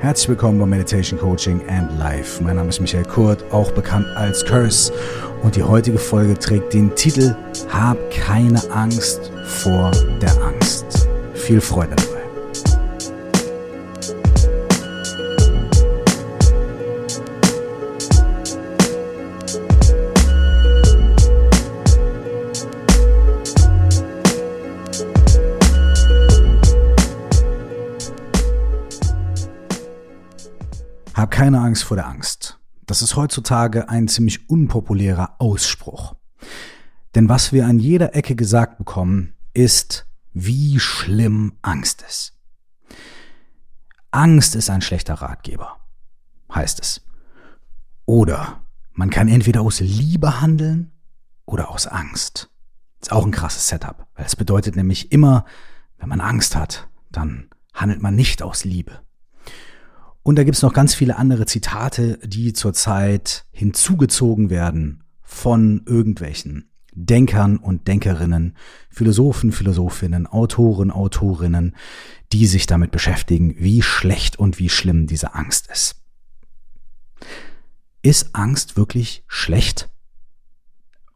Herzlich willkommen bei Meditation Coaching and Life. Mein Name ist Michael Kurt, auch bekannt als Curse. Und die heutige Folge trägt den Titel Hab keine Angst vor der Angst. Viel Freude keine Angst vor der Angst. Das ist heutzutage ein ziemlich unpopulärer Ausspruch. Denn was wir an jeder Ecke gesagt bekommen, ist, wie schlimm Angst ist. Angst ist ein schlechter Ratgeber, heißt es. Oder man kann entweder aus Liebe handeln oder aus Angst. Ist auch ein krasses Setup, weil es bedeutet nämlich immer, wenn man Angst hat, dann handelt man nicht aus Liebe. Und da gibt's noch ganz viele andere Zitate, die zurzeit hinzugezogen werden von irgendwelchen Denkern und Denkerinnen, Philosophen, Philosophinnen, Autoren, Autorinnen, die sich damit beschäftigen, wie schlecht und wie schlimm diese Angst ist. Ist Angst wirklich schlecht?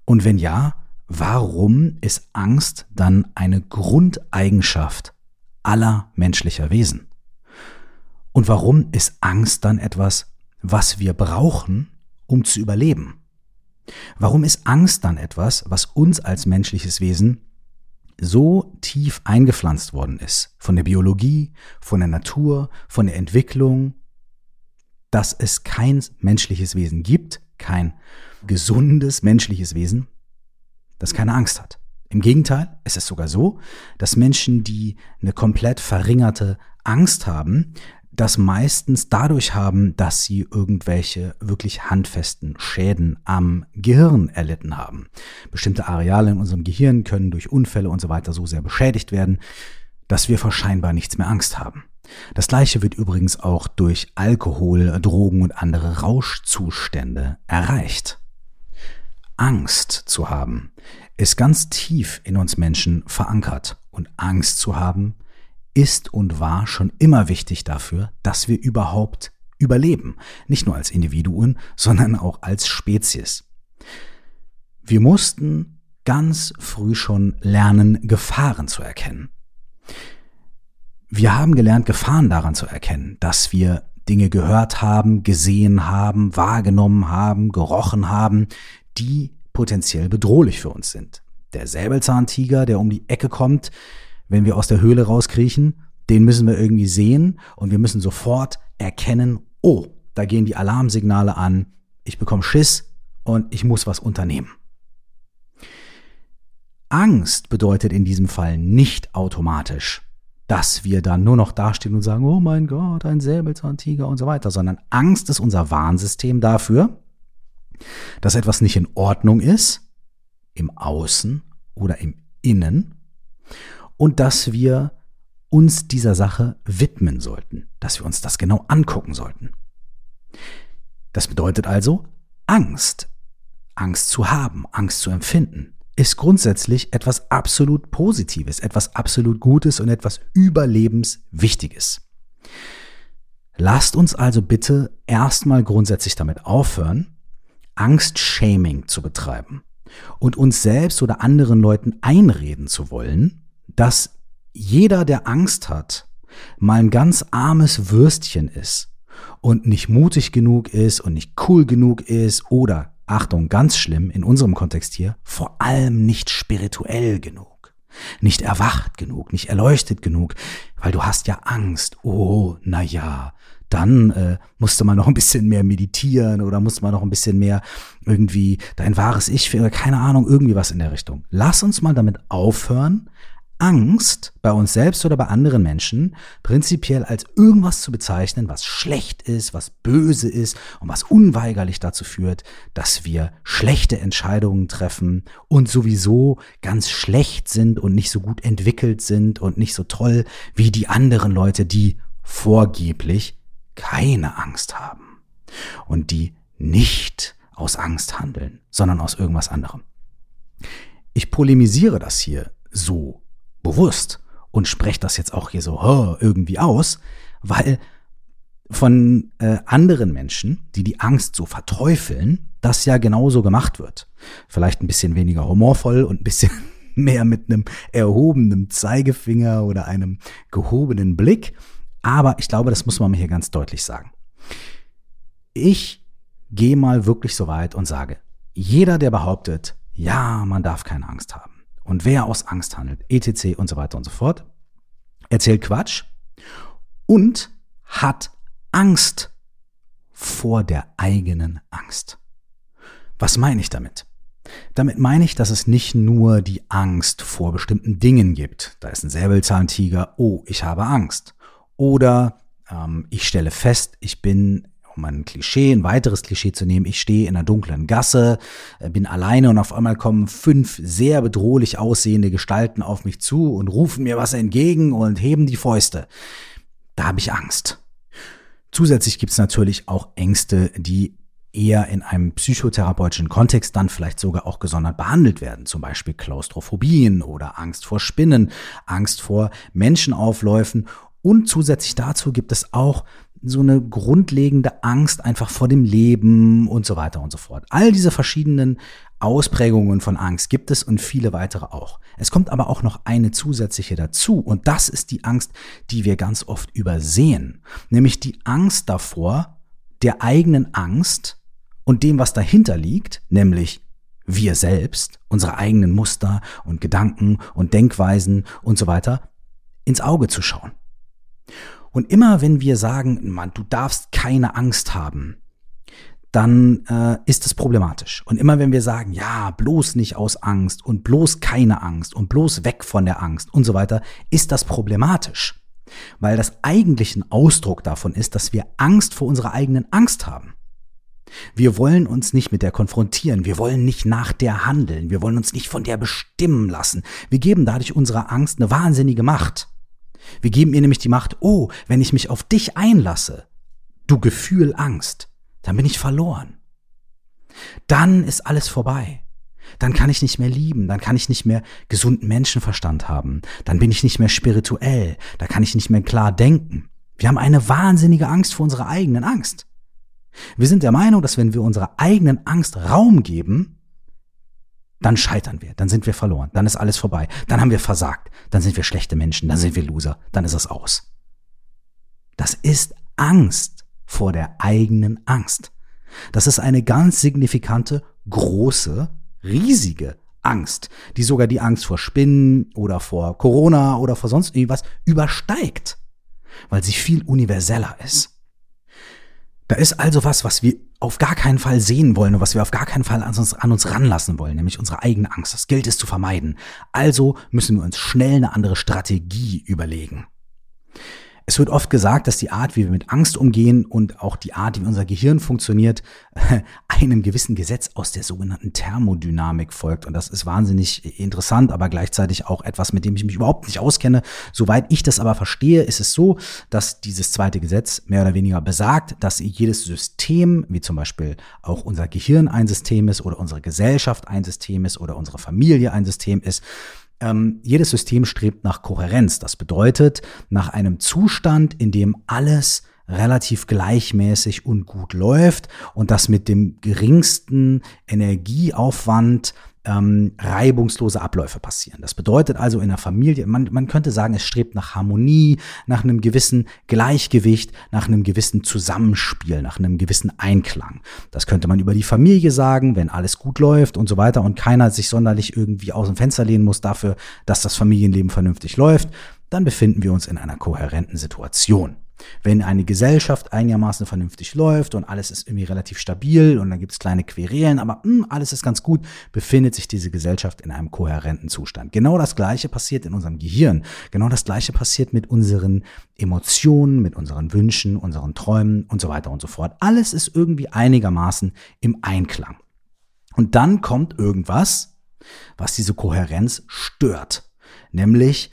Und wenn ja, warum ist Angst dann eine Grundeigenschaft aller menschlicher Wesen? Und warum ist Angst dann etwas, was wir brauchen, um zu überleben? Warum ist Angst dann etwas, was uns als menschliches Wesen so tief eingepflanzt worden ist, von der Biologie, von der Natur, von der Entwicklung, dass es kein menschliches Wesen gibt, kein gesundes menschliches Wesen, das keine Angst hat. Im Gegenteil, es ist sogar so, dass Menschen, die eine komplett verringerte Angst haben, das meistens dadurch haben, dass sie irgendwelche wirklich handfesten Schäden am Gehirn erlitten haben. Bestimmte Areale in unserem Gehirn können durch Unfälle und so weiter so sehr beschädigt werden, dass wir vor scheinbar nichts mehr Angst haben. Das gleiche wird übrigens auch durch Alkohol, Drogen und andere Rauschzustände erreicht. Angst zu haben ist ganz tief in uns Menschen verankert und Angst zu haben ist und war schon immer wichtig dafür, dass wir überhaupt überleben. Nicht nur als Individuen, sondern auch als Spezies. Wir mussten ganz früh schon lernen, Gefahren zu erkennen. Wir haben gelernt, Gefahren daran zu erkennen, dass wir Dinge gehört haben, gesehen haben, wahrgenommen haben, gerochen haben, die potenziell bedrohlich für uns sind. Der Säbelzahntiger, der um die Ecke kommt, wenn wir aus der Höhle rauskriechen, den müssen wir irgendwie sehen und wir müssen sofort erkennen, oh, da gehen die Alarmsignale an, ich bekomme Schiss und ich muss was unternehmen. Angst bedeutet in diesem Fall nicht automatisch, dass wir dann nur noch dastehen und sagen, oh mein Gott, ein Säbelzahntiger und so weiter, sondern Angst ist unser Warnsystem dafür, dass etwas nicht in Ordnung ist, im Außen oder im Innen und dass wir uns dieser Sache widmen sollten, dass wir uns das genau angucken sollten. Das bedeutet also, Angst, Angst zu haben, Angst zu empfinden, ist grundsätzlich etwas absolut Positives, etwas absolut Gutes und etwas Überlebenswichtiges. Lasst uns also bitte erstmal grundsätzlich damit aufhören, Angstshaming zu betreiben und uns selbst oder anderen Leuten einreden zu wollen, dass jeder, der Angst hat, mal ein ganz armes Würstchen ist und nicht mutig genug ist und nicht cool genug ist oder, Achtung, ganz schlimm in unserem Kontext hier, vor allem nicht spirituell genug, nicht erwacht genug, nicht erleuchtet genug, weil du hast ja Angst. Oh, na ja, dann äh, musste man noch ein bisschen mehr meditieren oder musste man noch ein bisschen mehr irgendwie dein wahres Ich, oder keine Ahnung, irgendwie was in der Richtung. Lass uns mal damit aufhören, Angst bei uns selbst oder bei anderen Menschen prinzipiell als irgendwas zu bezeichnen, was schlecht ist, was böse ist und was unweigerlich dazu führt, dass wir schlechte Entscheidungen treffen und sowieso ganz schlecht sind und nicht so gut entwickelt sind und nicht so toll wie die anderen Leute, die vorgeblich keine Angst haben und die nicht aus Angst handeln, sondern aus irgendwas anderem. Ich polemisiere das hier so bewusst und spreche das jetzt auch hier so irgendwie aus, weil von äh, anderen Menschen, die die Angst so verteufeln, das ja genauso gemacht wird. Vielleicht ein bisschen weniger humorvoll und ein bisschen mehr mit einem erhobenen Zeigefinger oder einem gehobenen Blick. Aber ich glaube, das muss man mir hier ganz deutlich sagen. Ich gehe mal wirklich so weit und sage, jeder, der behauptet, ja, man darf keine Angst haben und wer aus Angst handelt, etc. und so weiter und so fort, erzählt Quatsch und hat Angst vor der eigenen Angst. Was meine ich damit? Damit meine ich, dass es nicht nur die Angst vor bestimmten Dingen gibt. Da ist ein Säbelzahntiger, oh, ich habe Angst. Oder ähm, ich stelle fest, ich bin, um ein Klischee, ein weiteres Klischee zu nehmen, ich stehe in einer dunklen Gasse, äh, bin alleine und auf einmal kommen fünf sehr bedrohlich aussehende Gestalten auf mich zu und rufen mir was entgegen und heben die Fäuste. Da habe ich Angst. Zusätzlich gibt es natürlich auch Ängste, die eher in einem psychotherapeutischen Kontext dann vielleicht sogar auch gesondert behandelt werden. Zum Beispiel Klaustrophobien oder Angst vor Spinnen, Angst vor Menschenaufläufen. Und zusätzlich dazu gibt es auch so eine grundlegende Angst einfach vor dem Leben und so weiter und so fort. All diese verschiedenen Ausprägungen von Angst gibt es und viele weitere auch. Es kommt aber auch noch eine zusätzliche dazu und das ist die Angst, die wir ganz oft übersehen, nämlich die Angst davor, der eigenen Angst und dem, was dahinter liegt, nämlich wir selbst, unsere eigenen Muster und Gedanken und Denkweisen und so weiter, ins Auge zu schauen. Und immer wenn wir sagen, Mann, du darfst keine Angst haben, dann äh, ist es problematisch. Und immer wenn wir sagen, ja, bloß nicht aus Angst und bloß keine Angst und bloß weg von der Angst und so weiter, ist das problematisch. Weil das eigentlich ein Ausdruck davon ist, dass wir Angst vor unserer eigenen Angst haben. Wir wollen uns nicht mit der konfrontieren, wir wollen nicht nach der handeln, wir wollen uns nicht von der bestimmen lassen. Wir geben dadurch unserer Angst eine wahnsinnige Macht. Wir geben ihr nämlich die Macht, oh, wenn ich mich auf dich einlasse, du Gefühl Angst, dann bin ich verloren. Dann ist alles vorbei. Dann kann ich nicht mehr lieben, dann kann ich nicht mehr gesunden Menschenverstand haben, dann bin ich nicht mehr spirituell, da kann ich nicht mehr klar denken. Wir haben eine wahnsinnige Angst vor unserer eigenen Angst. Wir sind der Meinung, dass wenn wir unserer eigenen Angst Raum geben, dann scheitern wir, dann sind wir verloren, dann ist alles vorbei, dann haben wir versagt, dann sind wir schlechte Menschen, dann sind wir Loser, dann ist es aus. Das ist Angst vor der eigenen Angst. Das ist eine ganz signifikante, große, riesige Angst, die sogar die Angst vor Spinnen oder vor Corona oder vor sonst irgendwas übersteigt, weil sie viel universeller ist. Da ist also was, was wir auf gar keinen Fall sehen wollen und was wir auf gar keinen Fall an uns, an uns ranlassen wollen, nämlich unsere eigene Angst. Das gilt es zu vermeiden. Also müssen wir uns schnell eine andere Strategie überlegen. Es wird oft gesagt, dass die Art, wie wir mit Angst umgehen und auch die Art, wie unser Gehirn funktioniert, einem gewissen Gesetz aus der sogenannten Thermodynamik folgt. Und das ist wahnsinnig interessant, aber gleichzeitig auch etwas, mit dem ich mich überhaupt nicht auskenne. Soweit ich das aber verstehe, ist es so, dass dieses zweite Gesetz mehr oder weniger besagt, dass jedes System, wie zum Beispiel auch unser Gehirn ein System ist oder unsere Gesellschaft ein System ist oder unsere Familie ein System ist, ähm, jedes System strebt nach Kohärenz. Das bedeutet nach einem Zustand, in dem alles relativ gleichmäßig und gut läuft und das mit dem geringsten Energieaufwand ähm, reibungslose Abläufe passieren. Das bedeutet also in der Familie, man, man könnte sagen, es strebt nach Harmonie, nach einem gewissen Gleichgewicht, nach einem gewissen Zusammenspiel, nach einem gewissen Einklang. Das könnte man über die Familie sagen, wenn alles gut läuft und so weiter und keiner sich sonderlich irgendwie aus dem Fenster lehnen muss dafür, dass das Familienleben vernünftig läuft, dann befinden wir uns in einer kohärenten Situation. Wenn eine Gesellschaft einigermaßen vernünftig läuft und alles ist irgendwie relativ stabil und dann gibt es kleine Querelen, aber mh, hm, alles ist ganz gut, befindet sich diese Gesellschaft in einem kohärenten Zustand. Genau das Gleiche passiert in unserem Gehirn. Genau das Gleiche passiert mit unseren Emotionen, mit unseren Wünschen, unseren Träumen und so weiter und so fort. Alles ist irgendwie einigermaßen im Einklang. Und dann kommt irgendwas, was diese Kohärenz stört, nämlich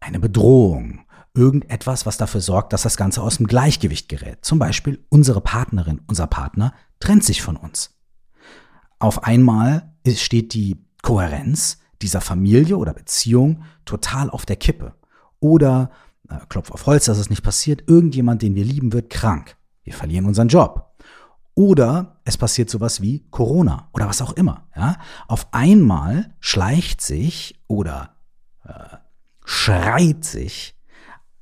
eine Bedrohung irgendetwas, was dafür sorgt, dass das Ganze aus dem Gleichgewicht gerät. Zum Beispiel unsere Partnerin, unser Partner trennt sich von uns. Auf einmal steht die Kohärenz dieser Familie oder Beziehung total auf der Kippe. Oder äh, Klopf auf Holz, dass es nicht passiert, irgendjemand, den wir lieben, wird krank. Wir verlieren unseren Job. Oder es passiert sowas wie Corona oder was auch immer. Ja? Auf einmal schleicht sich oder äh, schreit sich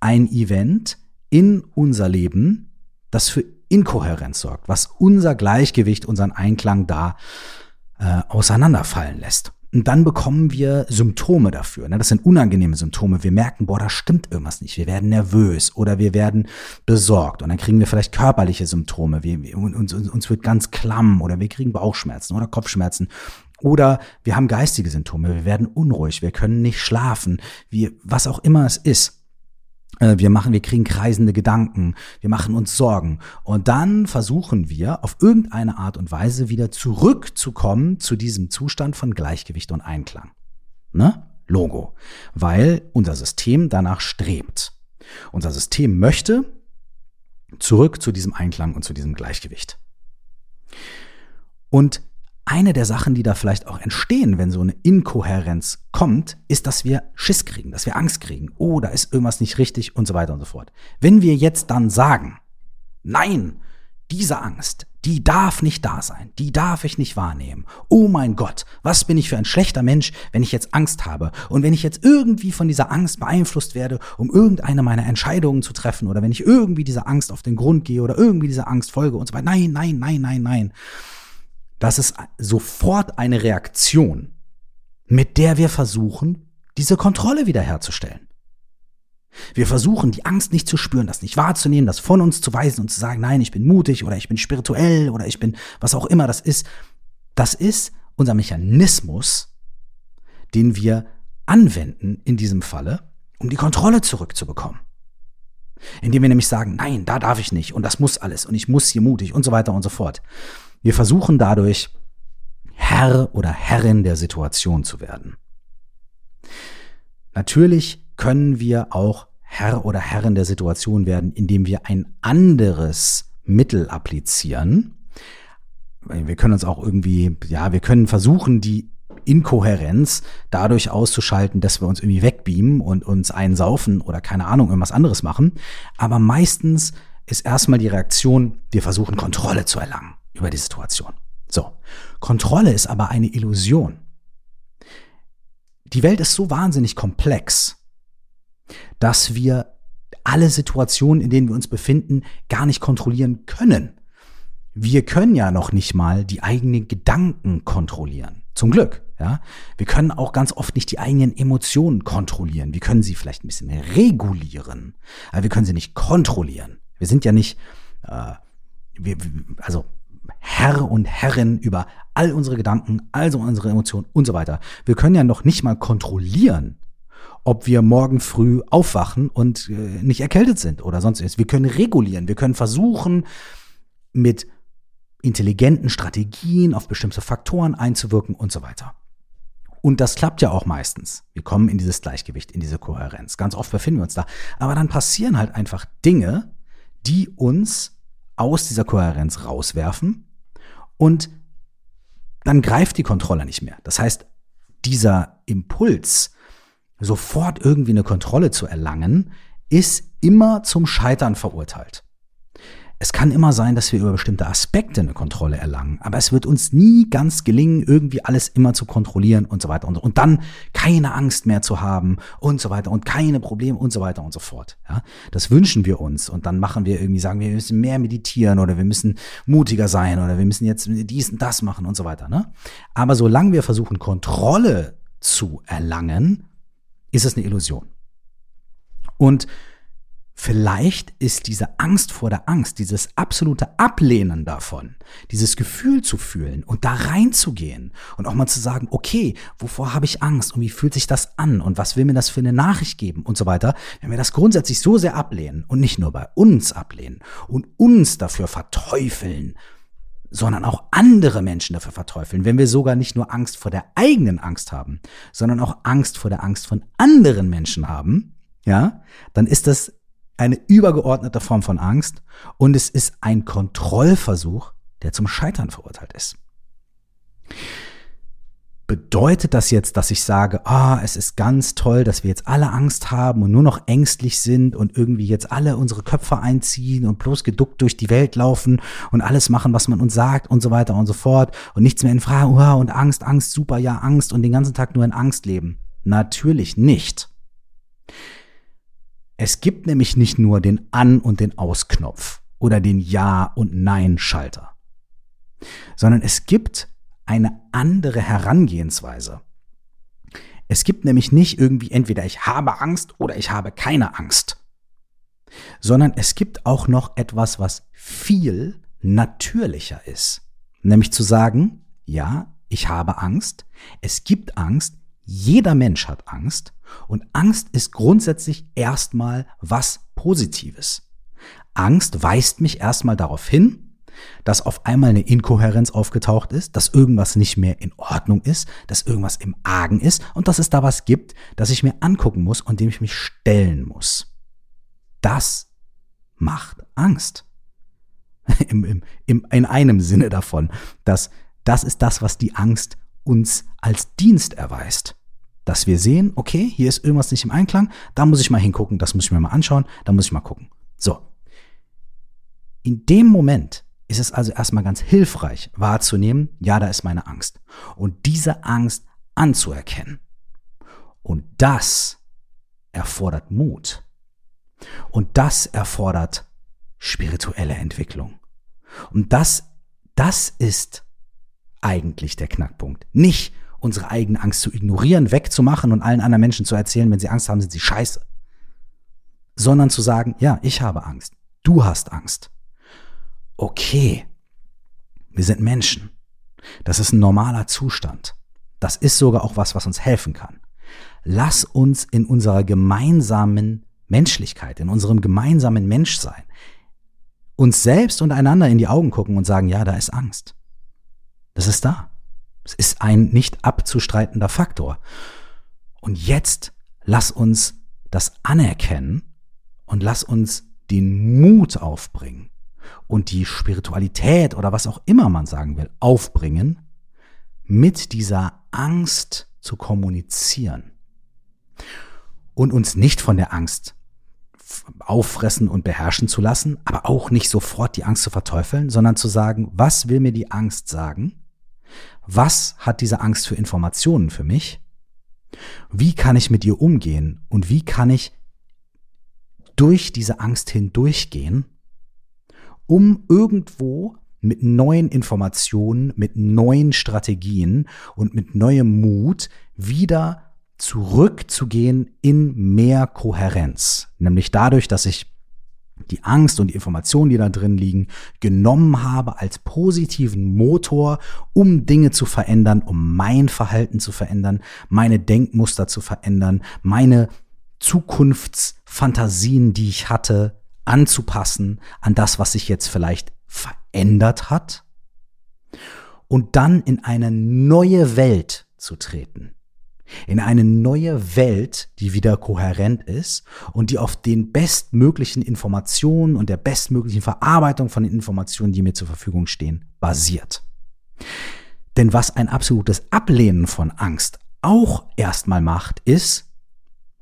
ein Event in unser Leben, das für Inkohärenz sorgt, was unser Gleichgewicht, unseren Einklang da äh, auseinanderfallen lässt. Und dann bekommen wir Symptome dafür. Ne? Das sind unangenehme Symptome. Wir merken, boah, da stimmt irgendwas nicht. Wir werden nervös oder wir werden besorgt. Und dann kriegen wir vielleicht körperliche Symptome. Wir, uns, uns, wird ganz klamm oder wir kriegen Bauchschmerzen oder Kopfschmerzen. Oder wir haben geistige Symptome. Wir werden unruhig. Wir können nicht schlafen. Wie, was auch immer es ist. Äh, wir machen, wir kriegen kreisende Gedanken, wir machen uns Sorgen. Und dann versuchen wir auf irgendeine Art und Weise wieder zurückzukommen zu diesem Zustand von Gleichgewicht und Einklang. Ne? Logo. Weil unser System danach strebt. Unser System möchte zurück zu diesem Einklang und zu diesem Gleichgewicht. Und eine der Sachen, die da vielleicht auch entstehen, wenn so eine Inkohärenz kommt, ist, dass wir Schiss kriegen, dass wir Angst kriegen. Oh, da ist irgendwas nicht richtig und so weiter und so fort. Wenn wir jetzt dann sagen, nein, diese Angst, die darf nicht da sein, die darf ich nicht wahrnehmen. Oh mein Gott, was bin ich für ein schlechter Mensch, wenn ich jetzt Angst habe und wenn ich jetzt irgendwie von dieser Angst beeinflusst werde, um irgendeine meiner Entscheidungen zu treffen oder wenn ich irgendwie dieser Angst auf den Grund gehe oder irgendwie dieser Angst folge und so weiter. Nein, nein, nein, nein, nein das ist sofort eine Reaktion, mit der wir versuchen, diese Kontrolle wiederherzustellen. Wir versuchen, die Angst nicht zu spüren, das nicht wahrzunehmen, das von uns zu weisen und zu sagen, nein, ich bin mutig oder ich bin spirituell oder ich bin was auch immer das ist. Das ist unser Mechanismus, den wir anwenden in diesem Falle, um die Kontrolle zurückzubekommen. Indem wir nämlich sagen, nein, da darf ich nicht und das muss alles und ich muss hier mutig und so weiter und so fort. Wir versuchen dadurch, Herr oder Herrin der Situation zu werden. Natürlich können wir auch Herr oder Herrin der Situation werden, indem wir ein anderes Mittel applizieren. Wir können uns auch irgendwie, ja, wir können versuchen, die Inkohärenz dadurch auszuschalten, dass wir uns irgendwie wegbeamen und uns einsaufen oder keine Ahnung, irgendwas anderes machen. Aber meistens ist erstmal die Reaktion, wir versuchen Kontrolle zu erlangen über die Situation. So. Kontrolle ist aber eine Illusion. Die Welt ist so wahnsinnig komplex, dass wir alle Situationen, in denen wir uns befinden, gar nicht kontrollieren können. Wir können ja noch nicht mal die eigenen Gedanken kontrollieren. Zum Glück, ja. Wir können auch ganz oft nicht die eigenen Emotionen kontrollieren. Wir können sie vielleicht ein bisschen regulieren, aber wir können sie nicht kontrollieren. Wir sind ja nicht, äh, wir, also Herr und Herrin über all unsere Gedanken, also unsere Emotionen und so weiter. Wir können ja noch nicht mal kontrollieren, ob wir morgen früh aufwachen und äh, nicht erkältet sind oder sonst was. Wir können regulieren, wir können versuchen, mit intelligenten Strategien auf bestimmte Faktoren einzuwirken und so weiter. Und das klappt ja auch meistens. Wir kommen in dieses Gleichgewicht, in diese Kohärenz. Ganz oft befinden wir uns da. Aber dann passieren halt einfach Dinge, die uns aus dieser Kohärenz rauswerfen und dann greift die Kontrolle nicht mehr. Das heißt, dieser Impuls, sofort irgendwie eine Kontrolle zu erlangen, ist immer zum Scheitern verurteilt. Es kann immer sein, dass wir über bestimmte Aspekte eine Kontrolle erlangen, aber es wird uns nie ganz gelingen, irgendwie alles immer zu kontrollieren und so weiter und so. Und dann keine Angst mehr zu haben und so weiter und keine Probleme und so weiter und so fort. Ja, das wünschen wir uns und dann machen wir irgendwie, sagen wir, wir müssen mehr meditieren oder wir müssen mutiger sein oder wir müssen jetzt dies und das machen und so weiter. Ne? Aber solange wir versuchen, Kontrolle zu erlangen, ist es eine Illusion. Und Vielleicht ist diese Angst vor der Angst, dieses absolute Ablehnen davon, dieses Gefühl zu fühlen und da reinzugehen und auch mal zu sagen, okay, wovor habe ich Angst und wie fühlt sich das an und was will mir das für eine Nachricht geben und so weiter. Wenn wir das grundsätzlich so sehr ablehnen und nicht nur bei uns ablehnen und uns dafür verteufeln, sondern auch andere Menschen dafür verteufeln, wenn wir sogar nicht nur Angst vor der eigenen Angst haben, sondern auch Angst vor der Angst von anderen Menschen haben, ja, dann ist das eine übergeordnete Form von Angst und es ist ein Kontrollversuch, der zum Scheitern verurteilt ist. Bedeutet das jetzt, dass ich sage, ah, es ist ganz toll, dass wir jetzt alle Angst haben und nur noch ängstlich sind und irgendwie jetzt alle unsere Köpfe einziehen und bloß geduckt durch die Welt laufen und alles machen, was man uns sagt und so weiter und so fort und nichts mehr in Frage, oh, und Angst, Angst, super, ja, Angst und den ganzen Tag nur in Angst leben? Natürlich nicht. Es gibt nämlich nicht nur den An- und den Ausknopf oder den Ja- und Nein-Schalter, sondern es gibt eine andere Herangehensweise. Es gibt nämlich nicht irgendwie entweder ich habe Angst oder ich habe keine Angst, sondern es gibt auch noch etwas, was viel natürlicher ist. Nämlich zu sagen, ja, ich habe Angst, es gibt Angst, jeder Mensch hat Angst und Angst ist grundsätzlich erstmal was Positives. Angst weist mich erstmal darauf hin, dass auf einmal eine Inkohärenz aufgetaucht ist, dass irgendwas nicht mehr in Ordnung ist, dass irgendwas im Argen ist und dass es da was gibt, das ich mir angucken muss und dem ich mich stellen muss. Das macht Angst. Im, im, im, in einem Sinne davon, dass das ist das, was die Angst uns als Dienst erweist. Dass wir sehen, okay, hier ist irgendwas nicht im Einklang, da muss ich mal hingucken, das muss ich mir mal anschauen, da muss ich mal gucken. So. In dem Moment, ist es also erstmal ganz hilfreich wahrzunehmen, ja, da ist meine Angst. Und diese Angst anzuerkennen. Und das erfordert Mut. Und das erfordert spirituelle Entwicklung. Und das, das ist eigentlich der Knackpunkt. Nicht unsere eigene Angst zu ignorieren, wegzumachen und allen anderen Menschen zu erzählen, wenn sie Angst haben, sind sie scheiße. Sondern zu sagen, ja, ich habe Angst. Du hast Angst okay, wir sind Menschen. Das ist ein normaler Zustand. Das ist sogar auch was, was uns helfen kann. Lass uns in unserer gemeinsamen Menschlichkeit, in unserem gemeinsamen Menschsein, uns selbst und einander in die Augen gucken und sagen, ja, da ist Angst. Das ist da. Es ist ein nicht abzustreitender Faktor. Und jetzt lass uns das anerkennen und lass uns den Mut aufbringen, und die Spiritualität oder was auch immer man sagen will, aufbringen, mit dieser Angst zu kommunizieren und uns nicht von der Angst auffressen und beherrschen zu lassen, aber auch nicht sofort die Angst zu verteufeln, sondern zu sagen, was will mir die Angst sagen? Was hat diese Angst für Informationen für mich? Wie kann ich mit ihr umgehen und wie kann ich durch diese Angst hindurchgehen um irgendwo mit neuen Informationen, mit neuen Strategien und mit neuem Mut wieder zurückzugehen in mehr Kohärenz. Nämlich dadurch, dass ich die Angst und die Informationen, die da drin liegen, genommen habe als positiven Motor, um Dinge zu verändern, um mein Verhalten zu verändern, meine Denkmuster zu verändern, meine Zukunftsfantasien, die ich hatte, anzupassen an das, was sich jetzt vielleicht verändert hat und dann in eine neue Welt zu treten. In eine neue Welt, die wieder kohärent ist und die auf den bestmöglichen Informationen und der bestmöglichen Verarbeitung von den Informationen, die mir zur Verfügung stehen, basiert. Denn was ein absolutes Ablehnen von Angst auch erstmal macht, ist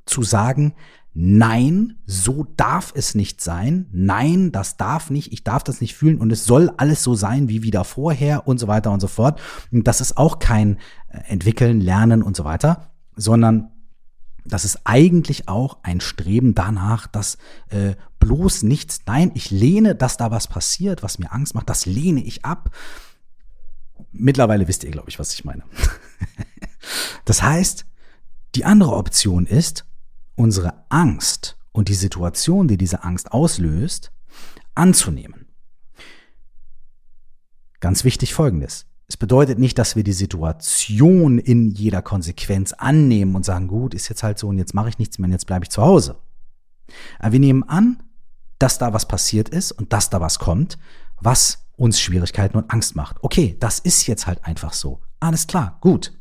zu sagen, nein, so darf es nicht sein, nein, das darf nicht, ich darf das nicht fühlen und es soll alles so sein wie wieder vorher und so weiter und so fort. Und das ist auch kein äh, Entwickeln, Lernen und so weiter, sondern das ist eigentlich auch ein Streben danach, dass äh, bloß nichts, nein, ich lehne, dass da was passiert, was mir Angst macht, das lehne ich ab. Mittlerweile wisst ihr, glaube ich, was ich meine. das heißt, die andere Option ist, unsere Angst und die Situation, die diese Angst auslöst, anzunehmen. Ganz wichtig folgendes. Es bedeutet nicht, dass wir die Situation in jeder Konsequenz annehmen und sagen, gut, ist jetzt halt so und jetzt mache ich nichts mehr und jetzt bleibe ich zu Hause. Aber wir nehmen an, dass da was passiert ist und dass da was kommt, was uns Schwierigkeiten und Angst macht. Okay, das ist jetzt halt einfach so. Alles klar, gut.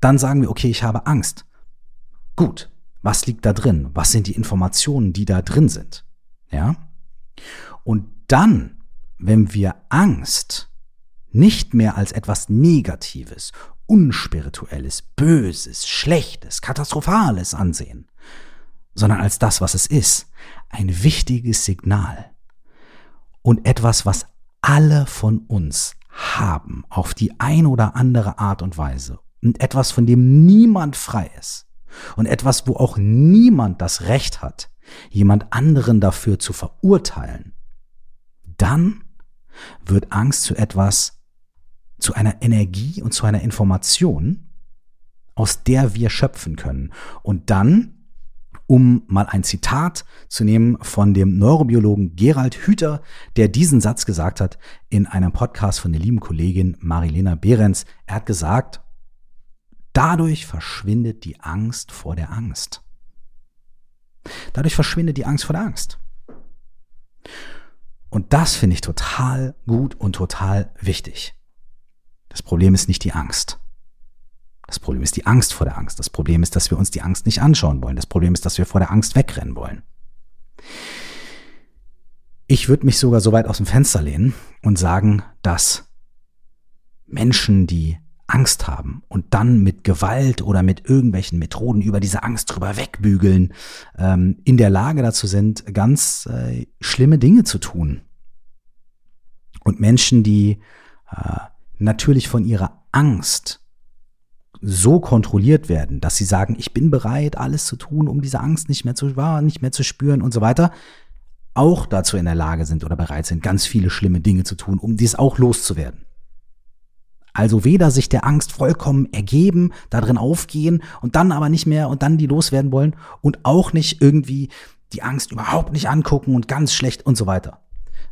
Dann sagen wir, okay, ich habe Angst. Gut, was liegt da drin? Was sind die Informationen, die da drin sind? Ja? Und dann, wenn wir Angst nicht mehr als etwas Negatives, unspirituelles, böses, schlechtes, katastrophales ansehen, sondern als das, was es ist, ein wichtiges Signal und etwas, was alle von uns haben, auf die eine oder andere Art und Weise und etwas, von dem niemand frei ist und etwas, wo auch niemand das Recht hat, jemand anderen dafür zu verurteilen, dann wird Angst zu etwas, zu einer Energie und zu einer Information, aus der wir schöpfen können. Und dann, um mal ein Zitat zu nehmen von dem Neurobiologen Gerald Hüther, der diesen Satz gesagt hat in einem Podcast von der lieben Kollegin Marilena Behrens. Er hat gesagt, dadurch verschwindet die Angst vor der Angst. Dadurch verschwindet die Angst vor der Angst. Und das finde ich total gut und total wichtig. Das Problem ist nicht die Angst. Das Problem ist die Angst vor der Angst. Das Problem ist, dass wir uns die Angst nicht anschauen wollen. Das Problem ist, dass wir vor der Angst wegrennen wollen. Ich würde mich sogar so weit aus dem Fenster lehnen und sagen, dass Menschen, die Angst haben und dann mit Gewalt oder mit irgendwelchen Methoden über diese Angst drüber wegbügeln, ähm, in der Lage dazu sind, ganz äh, schlimme Dinge zu tun. Und Menschen, die äh, natürlich von ihrer Angst so kontrolliert werden, dass sie sagen, ich bin bereit, alles zu tun, um diese Angst nicht mehr zu wahr, nicht mehr zu spüren und so weiter, auch dazu in der Lage sind oder bereit sind, ganz viele schlimme Dinge zu tun, um dies auch loszuwerden. Also weder sich der Angst vollkommen ergeben, da drin aufgehen und dann aber nicht mehr und dann die loswerden wollen und auch nicht irgendwie die Angst überhaupt nicht angucken und ganz schlecht und so weiter,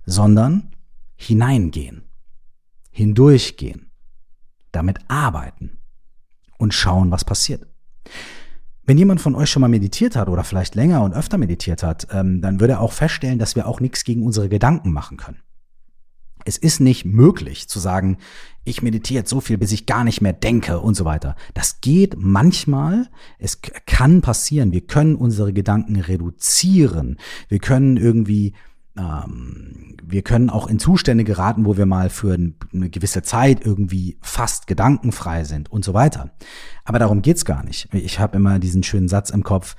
sondern hineingehen, hindurchgehen, damit arbeiten und schauen, was passiert. Wenn jemand von euch schon mal meditiert hat oder vielleicht länger und öfter meditiert hat, ähm, dann würde er auch feststellen, dass wir auch nichts gegen unsere Gedanken machen können. Es ist nicht möglich zu sagen, ich meditiere jetzt so viel, bis ich gar nicht mehr denke und so weiter. Das geht manchmal, es kann passieren. Wir können unsere Gedanken reduzieren. Wir können irgendwie ähm, wir können auch in Zustände geraten, wo wir mal für eine gewisse Zeit irgendwie fast gedankenfrei sind und so weiter. Aber darum geht's gar nicht. Ich habe immer diesen schönen Satz im Kopf,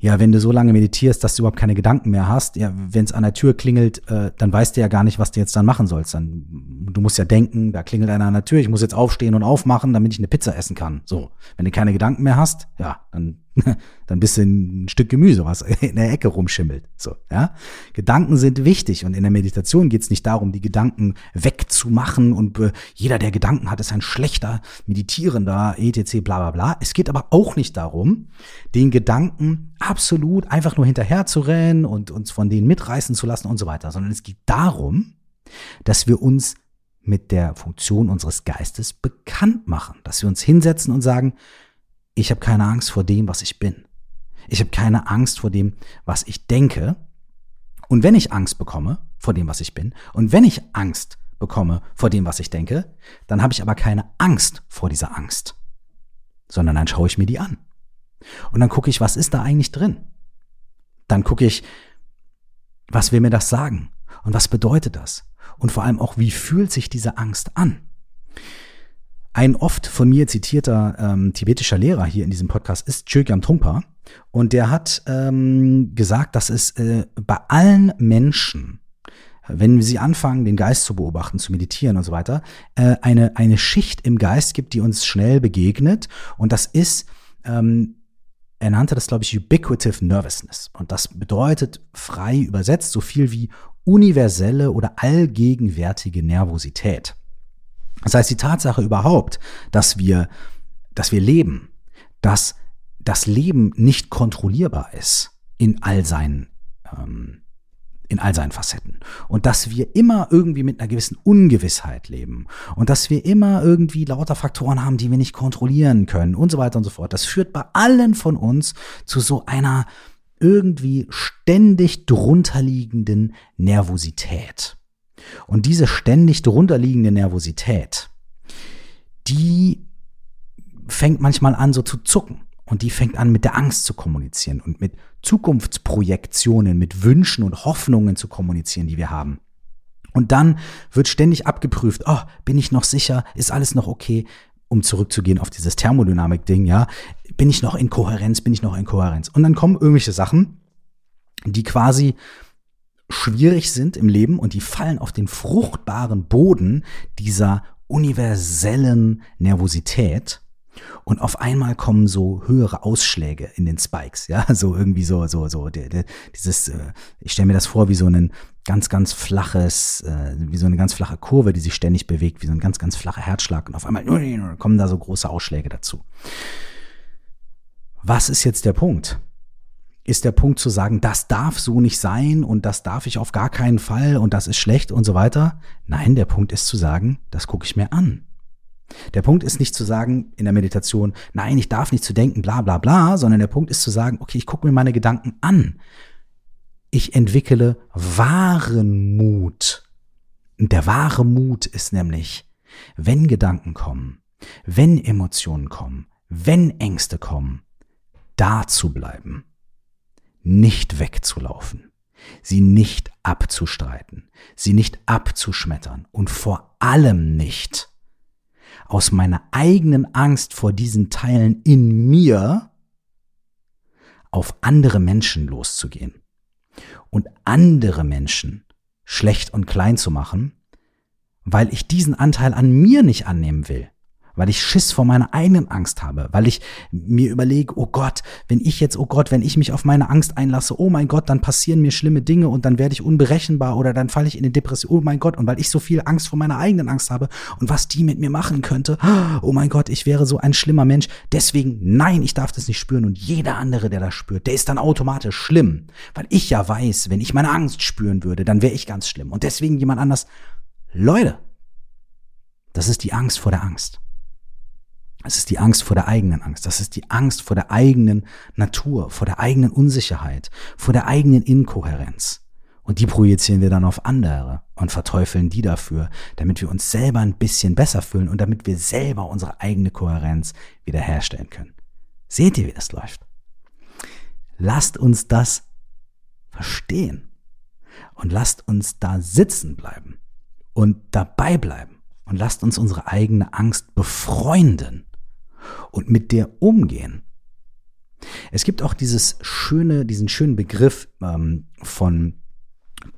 ja, wenn du so lange meditierst, dass du überhaupt keine Gedanken mehr hast, ja, wenn es an der Tür klingelt, äh, dann weißt du ja gar nicht, was du jetzt dann machen sollst. Dann, du musst ja denken, da klingelt einer an der Tür, ich muss jetzt aufstehen und aufmachen, damit ich eine Pizza essen kann. So, wenn du keine Gedanken mehr hast, ja, dann dann bist du ein Stück Gemüse, was in der Ecke rumschimmelt. So, ja. Gedanken sind wichtig und in der Meditation geht es nicht darum, die Gedanken wegzumachen und äh, jeder, der Gedanken hat, ist ein schlechter Meditierender, etc. bla bla bla. Es geht aber auch nicht darum, den Gedanken absolut einfach nur hinterher zu rennen und uns von denen mitreißen zu lassen und so weiter, sondern es geht darum, dass wir uns mit der Funktion unseres Geistes bekannt machen, dass wir uns hinsetzen und sagen, ich habe keine Angst vor dem, was ich bin. Ich habe keine Angst vor dem, was ich denke. Und wenn ich Angst bekomme vor dem, was ich bin, und wenn ich Angst bekomme vor dem, was ich denke, dann habe ich aber keine Angst vor dieser Angst, sondern dann schaue ich mir die an. Und dann gucke ich, was ist da eigentlich drin? Dann gucke ich, was will mir das sagen? Und was bedeutet das? Und vor allem auch, wie fühlt sich diese Angst an? Ein oft von mir zitierter ähm, tibetischer Lehrer hier in diesem Podcast ist Chögyam Trungpa. Und der hat ähm, gesagt, dass es äh, bei allen Menschen, wenn sie anfangen, den Geist zu beobachten, zu meditieren und so weiter, äh, eine, eine Schicht im Geist gibt, die uns schnell begegnet. Und das ist, ähm, er nannte das, glaube ich, Ubiquitive Nervousness. Und das bedeutet frei übersetzt so viel wie universelle oder allgegenwärtige Nervosität. Das heißt, die Tatsache überhaupt, dass wir, dass wir leben, dass das Leben nicht kontrollierbar ist in all seinen, ähm, in all seinen Facetten. Und dass wir immer irgendwie mit einer gewissen Ungewissheit leben. Und dass wir immer irgendwie lauter Faktoren haben, die wir nicht kontrollieren können und so weiter und so fort. Das führt bei allen von uns zu so einer irgendwie ständig drunterliegenden Nervosität. Und diese ständig darunterliegende Nervosität, die fängt manchmal an so zu zucken. Und die fängt an mit der Angst zu kommunizieren und mit Zukunftsprojektionen, mit Wünschen und Hoffnungen zu kommunizieren, die wir haben. Und dann wird ständig abgeprüft, oh, bin ich noch sicher, ist alles noch okay? um zurückzugehen auf dieses Thermodynamik-Ding, ja, bin ich noch in Kohärenz, bin ich noch in Kohärenz. Und dann kommen irgendwelche Sachen, die quasi schwierig sind im Leben und die fallen auf den fruchtbaren Boden dieser universellen Nervosität. Und auf einmal kommen so höhere Ausschläge in den Spikes, ja, so irgendwie so, so, so, dieses, äh, ich stelle mir das vor wie so ein ganz, ganz flaches, äh, wie so eine ganz flache Kurve, die sich ständig bewegt, wie so ein ganz, ganz flacher Herzschlag und auf einmal kommen da so große Ausschläge dazu. Was ist jetzt der Punkt? Ist der Punkt zu sagen, das darf so nicht sein und das darf ich auf gar keinen Fall und das ist schlecht und so weiter. Nein, der Punkt ist zu sagen, das gucke ich mir an. Der Punkt ist nicht zu sagen in der Meditation, nein, ich darf nicht zu denken, bla bla bla, sondern der Punkt ist zu sagen, okay, ich gucke mir meine Gedanken an. Ich entwickle wahren Mut. Und der wahre Mut ist nämlich, wenn Gedanken kommen, wenn Emotionen kommen, wenn Ängste kommen, da zu bleiben nicht wegzulaufen, sie nicht abzustreiten, sie nicht abzuschmettern und vor allem nicht aus meiner eigenen Angst vor diesen Teilen in mir auf andere Menschen loszugehen und andere Menschen schlecht und klein zu machen, weil ich diesen Anteil an mir nicht annehmen will weil ich Schiss vor meiner eigenen Angst habe, weil ich mir überlege, oh Gott, wenn ich jetzt, oh Gott, wenn ich mich auf meine Angst einlasse, oh mein Gott, dann passieren mir schlimme Dinge und dann werde ich unberechenbar oder dann falle ich in eine Depression, oh mein Gott, und weil ich so viel Angst vor meiner eigenen Angst habe und was die mit mir machen könnte, oh mein Gott, ich wäre so ein schlimmer Mensch. Deswegen, nein, ich darf das nicht spüren und jeder andere, der das spürt, der ist dann automatisch schlimm, weil ich ja weiß, wenn ich meine Angst spüren würde, dann wäre ich ganz schlimm und deswegen jemand anders. Leute, das ist die Angst vor der Angst. Es ist die Angst vor der eigenen Angst. Das ist die Angst vor der eigenen Natur, vor der eigenen Unsicherheit, vor der eigenen Inkohärenz. Und die projizieren wir dann auf andere und verteufeln die dafür, damit wir uns selber ein bisschen besser fühlen und damit wir selber unsere eigene Kohärenz wiederherstellen können. Seht ihr, wie das läuft? Lasst uns das verstehen und lasst uns da sitzen bleiben und dabei bleiben und lasst uns unsere eigene Angst befreunden und mit der umgehen. Es gibt auch dieses schöne, diesen schönen Begriff ähm, von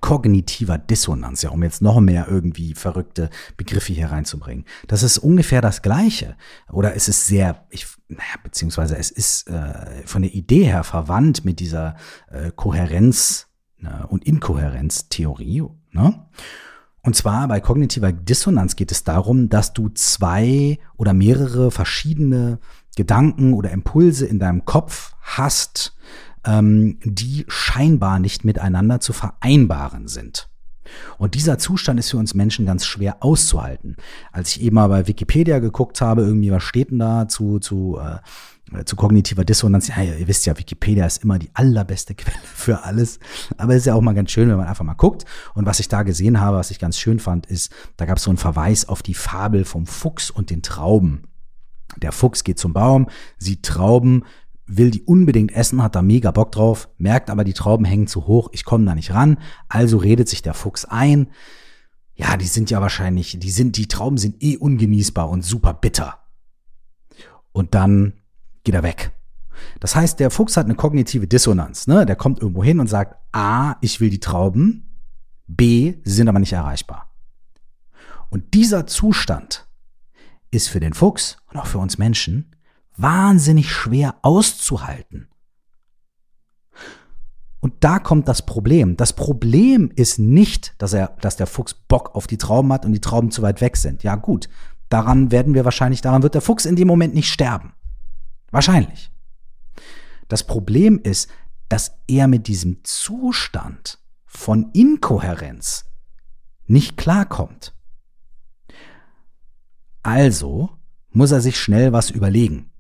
kognitiver Dissonanz, ja, um jetzt noch mehr irgendwie verrückte Begriffe hier reinzubringen. Das ist ungefähr das Gleiche. Oder es ist sehr, ich, naja, beziehungsweise es ist äh, von der Idee her verwandt mit dieser äh, Kohärenz äh, und Inkohärenztheorie. Ne? Und zwar bei kognitiver Dissonanz geht es darum, dass du zwei oder mehrere verschiedene Gedanken oder Impulse in deinem Kopf hast, ähm, die scheinbar nicht miteinander zu vereinbaren sind. Und dieser Zustand ist für uns Menschen ganz schwer auszuhalten. Als ich eben mal bei Wikipedia geguckt habe, irgendwie was steht denn da zu, zu äh, zu kognitiver Dissonanz. Ja, ihr wisst ja, Wikipedia ist immer die allerbeste Quelle für alles. Aber es ist ja auch mal ganz schön, wenn man einfach mal guckt. Und was ich da gesehen habe, was ich ganz schön fand, ist, da gab es so einen Verweis auf die Fabel vom Fuchs und den Trauben. Der Fuchs geht zum Baum, sieht Trauben, will die unbedingt essen, hat da mega Bock drauf, merkt aber, die Trauben hängen zu hoch, ich komme da nicht ran. Also redet sich der Fuchs ein. Ja, die sind ja wahrscheinlich, die sind, die Trauben sind eh ungenießbar und super bitter. Und dann geht er weg. Das heißt, der Fuchs hat eine kognitive Dissonanz. Ne? Der kommt irgendwo hin und sagt, A, ich will die Trauben, B, sie sind aber nicht erreichbar. Und dieser Zustand ist für den Fuchs und auch für uns Menschen wahnsinnig schwer auszuhalten. Und da kommt das Problem. Das Problem ist nicht, dass er, dass der Fuchs Bock auf die Trauben hat und die Trauben zu weit weg sind. Ja, gut. Daran werden wir wahrscheinlich, daran wird der Fuchs in dem Moment nicht sterben. Wahrscheinlich. Das Problem ist, dass er mit diesem Zustand von Inkohärenz nicht klarkommt. Also muss er sich schnell was überlegen,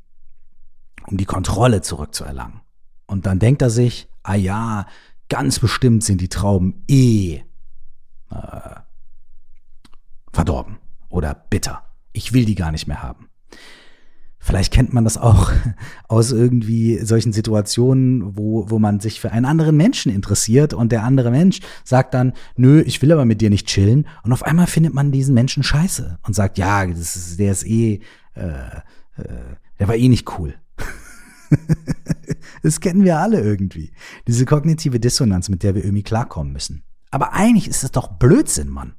um die Kontrolle zurückzuerlangen. Und dann denkt er sich, ah ja, ganz bestimmt sind die Trauben eh äh, verdorben oder bitter. Ich will die gar nicht mehr haben. Vielleicht kennt man das auch aus irgendwie solchen Situationen, wo, wo man sich für einen anderen Menschen interessiert und der andere Mensch sagt dann, nö, ich will aber mit dir nicht chillen. Und auf einmal findet man diesen Menschen scheiße und sagt, ja, das ist, der ist eh äh, äh, der war eh nicht cool. das kennen wir alle irgendwie. Diese kognitive Dissonanz, mit der wir irgendwie klarkommen müssen. Aber eigentlich ist es doch Blödsinn, Mann.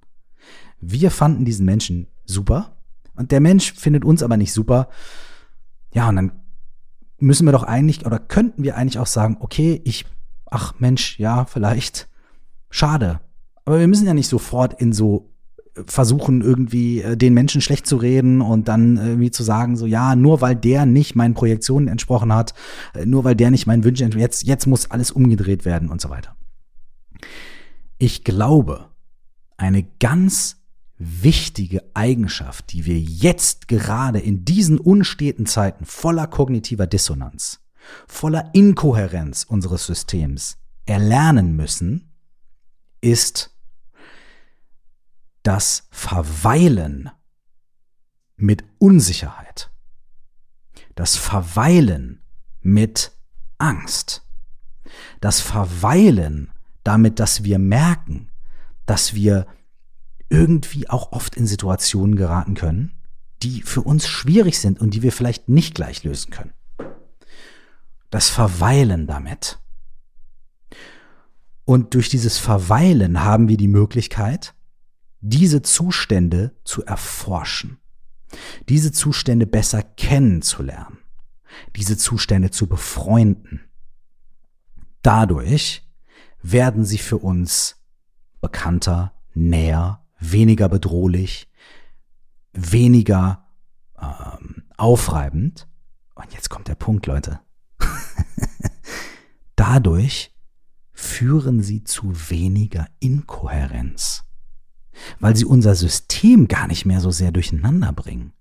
Wir fanden diesen Menschen super und der Mensch findet uns aber nicht super. Ja, und dann müssen wir doch eigentlich oder könnten wir eigentlich auch sagen, okay, ich, ach Mensch, ja, vielleicht, schade. Aber wir müssen ja nicht sofort in so versuchen, irgendwie äh, den Menschen schlecht zu reden und dann irgendwie zu sagen, so ja, nur weil der nicht meinen Projektionen entsprochen hat, äh, nur weil der nicht meinen Wünschen entsprochen jetzt, jetzt muss alles umgedreht werden und so weiter. Ich glaube, eine ganz wichtige Eigenschaft, die wir jetzt gerade in diesen unsteten Zeiten voller kognitiver Dissonanz, voller Inkohärenz unseres Systems erlernen müssen, ist das Verweilen mit Unsicherheit, das Verweilen mit Angst, das Verweilen damit, dass wir merken, dass wir irgendwie auch oft in Situationen geraten können, die für uns schwierig sind und die wir vielleicht nicht gleich lösen können. Das Verweilen damit. Und durch dieses Verweilen haben wir die Möglichkeit, diese Zustände zu erforschen, diese Zustände besser kennenzulernen, diese Zustände zu befreunden. Dadurch werden sie für uns bekannter, näher, weniger bedrohlich, weniger ähm, aufreibend. Und jetzt kommt der Punkt, Leute. Dadurch führen sie zu weniger Inkohärenz weil sie unser System gar nicht mehr so sehr durcheinander bringen.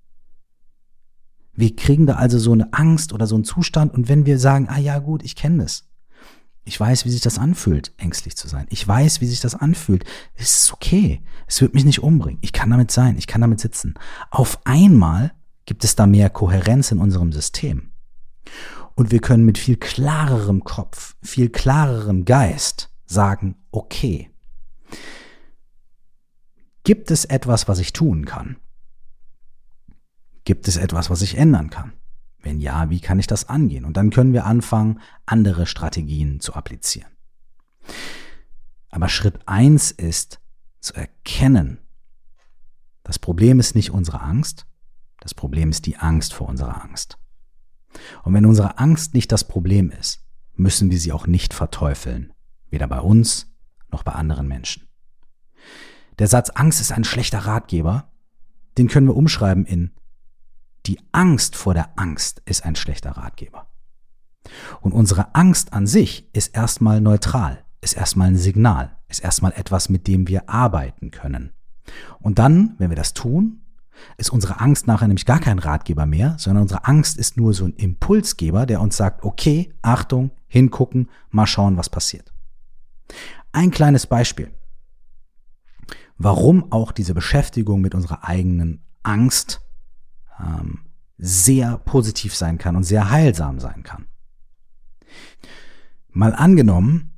Wir kriegen da also so eine Angst oder so einen Zustand und wenn wir sagen, ah ja gut, ich kenne das. Ich weiß, wie sich das anfühlt, ängstlich zu sein. Ich weiß, wie sich das anfühlt. Es ist okay. Es wird mich nicht umbringen. Ich kann damit sein. Ich kann damit sitzen. Auf einmal gibt es da mehr Kohärenz in unserem System. Und wir können mit viel klarerem Kopf, viel klarerem Geist sagen, okay, Gibt es etwas, was ich tun kann? Gibt es etwas, was ich ändern kann? Wenn ja, wie kann ich das angehen? Und dann können wir anfangen, andere Strategien zu applizieren. Aber Schritt eins ist zu erkennen, das Problem ist nicht unsere Angst, das Problem ist die Angst vor unserer Angst. Und wenn unsere Angst nicht das Problem ist, müssen wir sie auch nicht verteufeln, weder bei uns noch bei anderen Menschen. Der Satz Angst ist ein schlechter Ratgeber, den können wir umschreiben in die Angst vor der Angst ist ein schlechter Ratgeber. Und unsere Angst an sich ist erstmal neutral, ist erstmal ein Signal, ist erstmal etwas, mit dem wir arbeiten können. Und dann, wenn wir das tun, ist unsere Angst nachher nämlich gar kein Ratgeber mehr, sondern unsere Angst ist nur so ein Impulsgeber, der uns sagt, okay, Achtung, hingucken, mal schauen, was passiert. Ein kleines Beispiel warum auch diese Beschäftigung mit unserer eigenen Angst ähm, sehr positiv sein kann und sehr heilsam sein kann. Mal angenommen,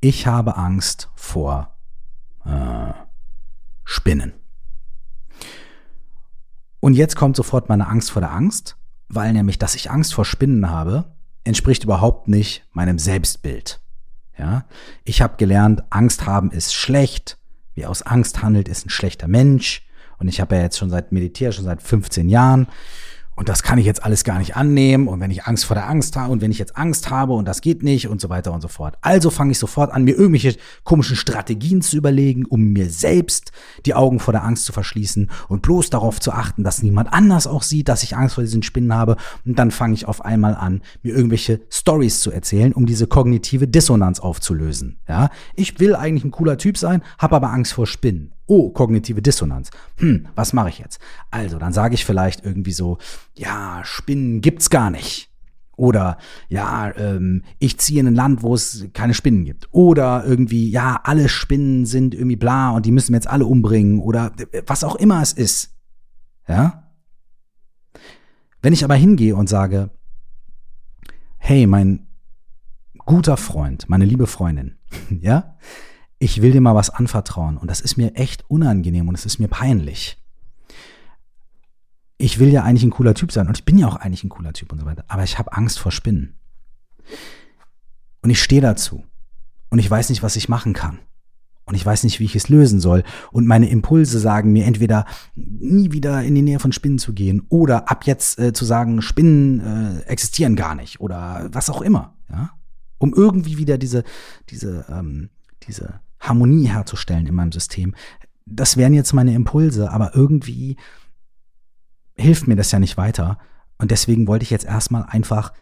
ich habe Angst vor äh, Spinnen. Und jetzt kommt sofort meine Angst vor der Angst, weil nämlich, dass ich Angst vor Spinnen habe, entspricht überhaupt nicht meinem Selbstbild. Ja, ich habe gelernt, Angst haben ist schlecht, Wer aus Angst handelt, ist ein schlechter Mensch. Und ich habe ja jetzt schon seit Meditier, schon seit 15 Jahren. Und das kann ich jetzt alles gar nicht annehmen. Und wenn ich Angst vor der Angst habe und wenn ich jetzt Angst habe und das geht nicht und so weiter und so fort. Also fange ich sofort an, mir irgendwelche komischen Strategien zu überlegen, um mir selbst die Augen vor der Angst zu verschließen und bloß darauf zu achten, dass niemand anders auch sieht, dass ich Angst vor diesen Spinnen habe. Und dann fange ich auf einmal an, mir irgendwelche Stories zu erzählen, um diese kognitive Dissonanz aufzulösen. Ja, ich will eigentlich ein cooler Typ sein, habe aber Angst vor Spinnen. Oh, kognitive Dissonanz. Hm, was mache ich jetzt? Also, dann sage ich vielleicht irgendwie so, ja, Spinnen gibt's gar nicht. Oder ja, ähm, ich ziehe in ein Land, wo es keine Spinnen gibt. Oder irgendwie, ja, alle Spinnen sind irgendwie bla und die müssen wir jetzt alle umbringen. Oder was auch immer es ist. Ja? Wenn ich aber hingehe und sage, hey, mein guter Freund, meine liebe Freundin, ja, ich will dir mal was anvertrauen und das ist mir echt unangenehm und es ist mir peinlich. ich will ja eigentlich ein cooler Typ sein und ich bin ja auch eigentlich ein cooler Typ und so weiter, aber ich habe Angst vor Spinnen. Und ich stehe dazu und ich weiß nicht, was ich machen kann. Und ich weiß nicht, wie ich es lösen soll. Und meine Impulse sagen mir entweder nie wieder in die Nähe von Spinnen zu gehen oder ab jetzt äh, zu sagen, Spinnen äh, existieren gar nicht oder was auch immer. Ja? Um irgendwie wieder diese, diese, ähm, diese Harmonie herzustellen in meinem System. Das wären jetzt meine Impulse, aber irgendwie hilft mir das ja nicht weiter. Und deswegen wollte ich jetzt erstmal einfach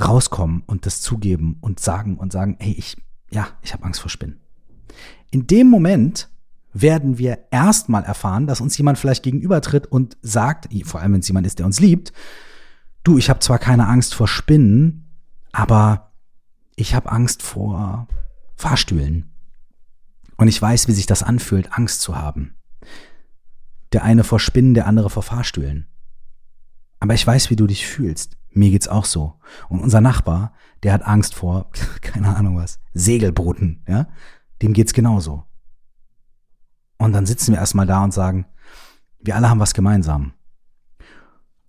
rauskommen und das zugeben und sagen und sagen, hey, ich, ja, ich habe Angst vor Spinnen. In dem Moment werden wir erstmal erfahren, dass uns jemand vielleicht gegenübertritt und sagt, vor allem wenn es jemand ist, der uns liebt, du, ich habe zwar keine Angst vor Spinnen, aber ich habe Angst vor Fahrstühlen. Und ich weiß, wie sich das anfühlt, Angst zu haben. Der eine vor Spinnen, der andere vor Fahrstühlen. Aber ich weiß, wie du dich fühlst. Mir geht's auch so. Und unser Nachbar, der hat Angst vor, keine Ahnung was, Segelbooten, ja? dem geht's genauso. Und dann sitzen wir erstmal da und sagen, wir alle haben was gemeinsam.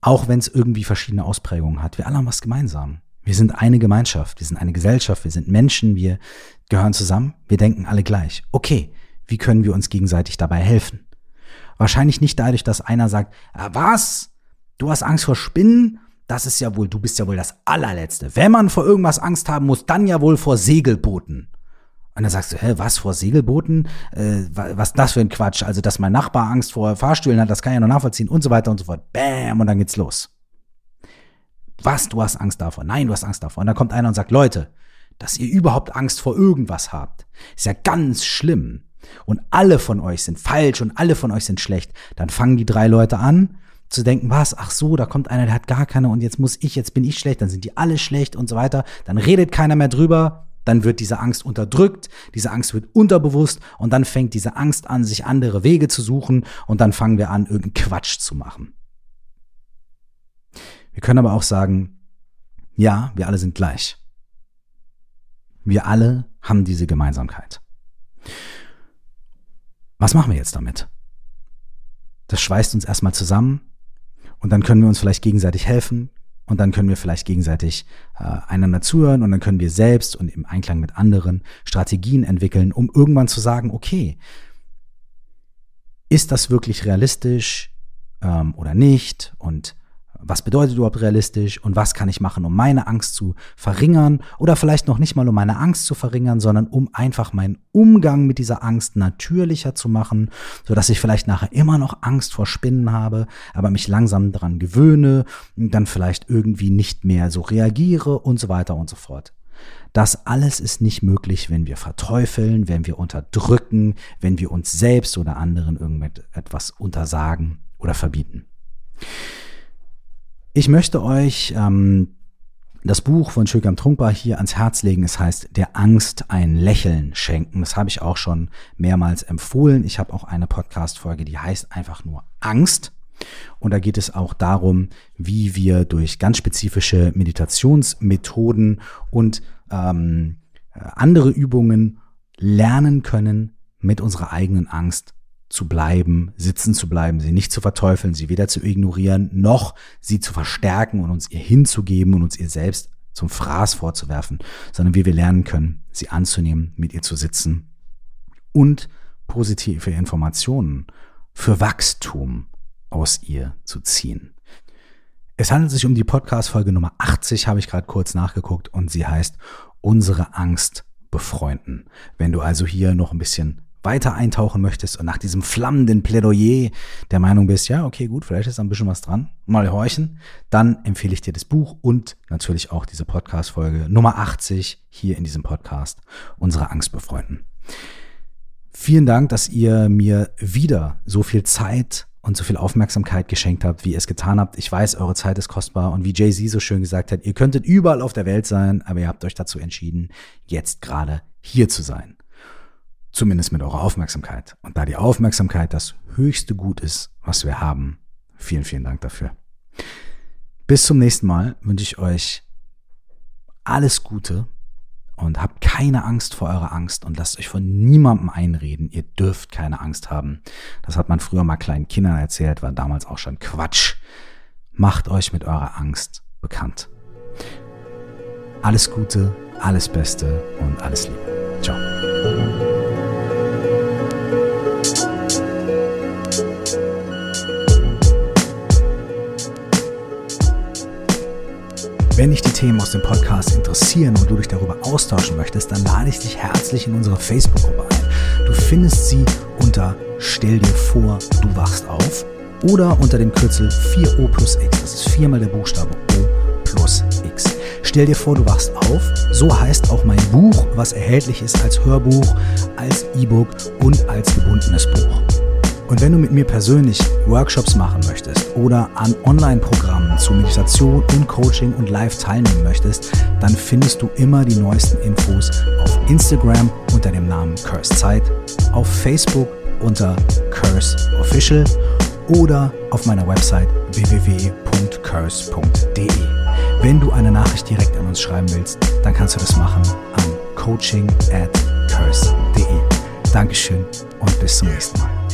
Auch wenn es irgendwie verschiedene Ausprägungen hat, wir alle haben was gemeinsam. Wir sind eine Gemeinschaft, wir sind eine Gesellschaft, wir sind Menschen, wir gehören zusammen, wir denken alle gleich. Okay, wie können wir uns gegenseitig dabei helfen? Wahrscheinlich nicht dadurch, dass einer sagt, ah, was? Du hast Angst vor Spinnen? Das ist ja wohl, du bist ja wohl das allerletzte. Wenn man vor irgendwas Angst haben muss, dann ja wohl vor Segelbooten. Und dann sagst du, hä, was vor Segelbooten? Äh, was das für ein Quatsch? Also, dass mein Nachbar Angst vor Fahrstühlen hat, das kann ich ja noch nachvollziehen und so weiter und so fort. Bäm, und dann geht's los. Was, du hast Angst davor? Nein, du hast Angst davor. Und dann kommt einer und sagt, Leute, dass ihr überhaupt Angst vor irgendwas habt, ist ja ganz schlimm. Und alle von euch sind falsch und alle von euch sind schlecht. Dann fangen die drei Leute an zu denken, was, ach so, da kommt einer, der hat gar keine und jetzt muss ich, jetzt bin ich schlecht, dann sind die alle schlecht und so weiter. Dann redet keiner mehr drüber, dann wird diese Angst unterdrückt, diese Angst wird unterbewusst und dann fängt diese Angst an, sich andere Wege zu suchen und dann fangen wir an, irgendeinen Quatsch zu machen. Wir können aber auch sagen, ja, wir alle sind gleich. Wir alle haben diese Gemeinsamkeit. Was machen wir jetzt damit? Das schweißt uns erstmal zusammen und dann können wir uns vielleicht gegenseitig helfen, und dann können wir vielleicht gegenseitig äh, einander zuhören und dann können wir selbst und im Einklang mit anderen Strategien entwickeln, um irgendwann zu sagen, okay, ist das wirklich realistisch ähm, oder nicht? Und was bedeutet überhaupt realistisch und was kann ich machen, um meine Angst zu verringern oder vielleicht noch nicht mal um meine Angst zu verringern, sondern um einfach meinen Umgang mit dieser Angst natürlicher zu machen, so dass ich vielleicht nachher immer noch Angst vor Spinnen habe, aber mich langsam daran gewöhne und dann vielleicht irgendwie nicht mehr so reagiere und so weiter und so fort. Das alles ist nicht möglich, wenn wir verteufeln, wenn wir unterdrücken, wenn wir uns selbst oder anderen irgendetwas untersagen oder verbieten. Ich möchte euch ähm, das Buch von Schökam Trunkbar hier ans Herz legen. Es heißt Der Angst ein Lächeln schenken. Das habe ich auch schon mehrmals empfohlen. Ich habe auch eine Podcast-Folge, die heißt einfach nur Angst. Und da geht es auch darum, wie wir durch ganz spezifische Meditationsmethoden und ähm, andere Übungen lernen können, mit unserer eigenen Angst zu bleiben, sitzen zu bleiben, sie nicht zu verteufeln, sie weder zu ignorieren, noch sie zu verstärken und uns ihr hinzugeben und uns ihr selbst zum Fraß vorzuwerfen, sondern wie wir lernen können, sie anzunehmen, mit ihr zu sitzen und positive Informationen für Wachstum aus ihr zu ziehen. Es handelt sich um die Podcast-Folge Nummer 80, habe ich gerade kurz nachgeguckt, und sie heißt Unsere Angst befreunden. Wenn du also hier noch ein bisschen weiter eintauchen möchtest und nach diesem flammenden Plädoyer der Meinung bist, ja, okay, gut, vielleicht ist da ein bisschen was dran, mal horchen, dann empfehle ich dir das Buch und natürlich auch diese Podcast-Folge Nummer 80 hier in diesem Podcast, unsere Angst befreunden. Vielen Dank, dass ihr mir wieder so viel Zeit und so viel Aufmerksamkeit geschenkt habt, wie ihr es getan habt. Ich weiß, eure Zeit ist kostbar und wie Jay-Z so schön gesagt hat, ihr könntet überall auf der Welt sein, aber ihr habt euch dazu entschieden, jetzt gerade hier zu sein. Zumindest mit eurer Aufmerksamkeit. Und da die Aufmerksamkeit das höchste Gut ist, was wir haben, vielen, vielen Dank dafür. Bis zum nächsten Mal wünsche ich euch alles Gute und habt keine Angst vor eurer Angst und lasst euch von niemandem einreden. Ihr dürft keine Angst haben. Das hat man früher mal kleinen Kindern erzählt, war damals auch schon Quatsch. Macht euch mit eurer Angst bekannt. Alles Gute, alles Beste und alles Liebe. Ciao. Wenn dich die Themen aus dem Podcast interessieren und du dich darüber austauschen möchtest, dann lade ich dich herzlich in unsere Facebook-Gruppe ein. Du findest sie unter Stell dir vor, du wachst auf oder unter dem Kürzel 4O plus X. Das ist viermal der Buchstabe O plus X. Stell dir vor, du wachst auf. So heißt auch mein Buch, was erhältlich ist als Hörbuch, als E-Book und als gebundenes Buch. Und wenn du mit mir persönlich Workshops machen möchtest oder an Online-Programmen zu Meditation und Coaching und Live teilnehmen möchtest, dann findest du immer die neuesten Infos auf Instagram unter dem Namen Curse Zeit, auf Facebook unter Curse Official oder auf meiner Website www.curse.de. Wenn du eine Nachricht direkt an uns schreiben willst, dann kannst du das machen an coaching at curse.de. Dankeschön und bis zum nächsten Mal.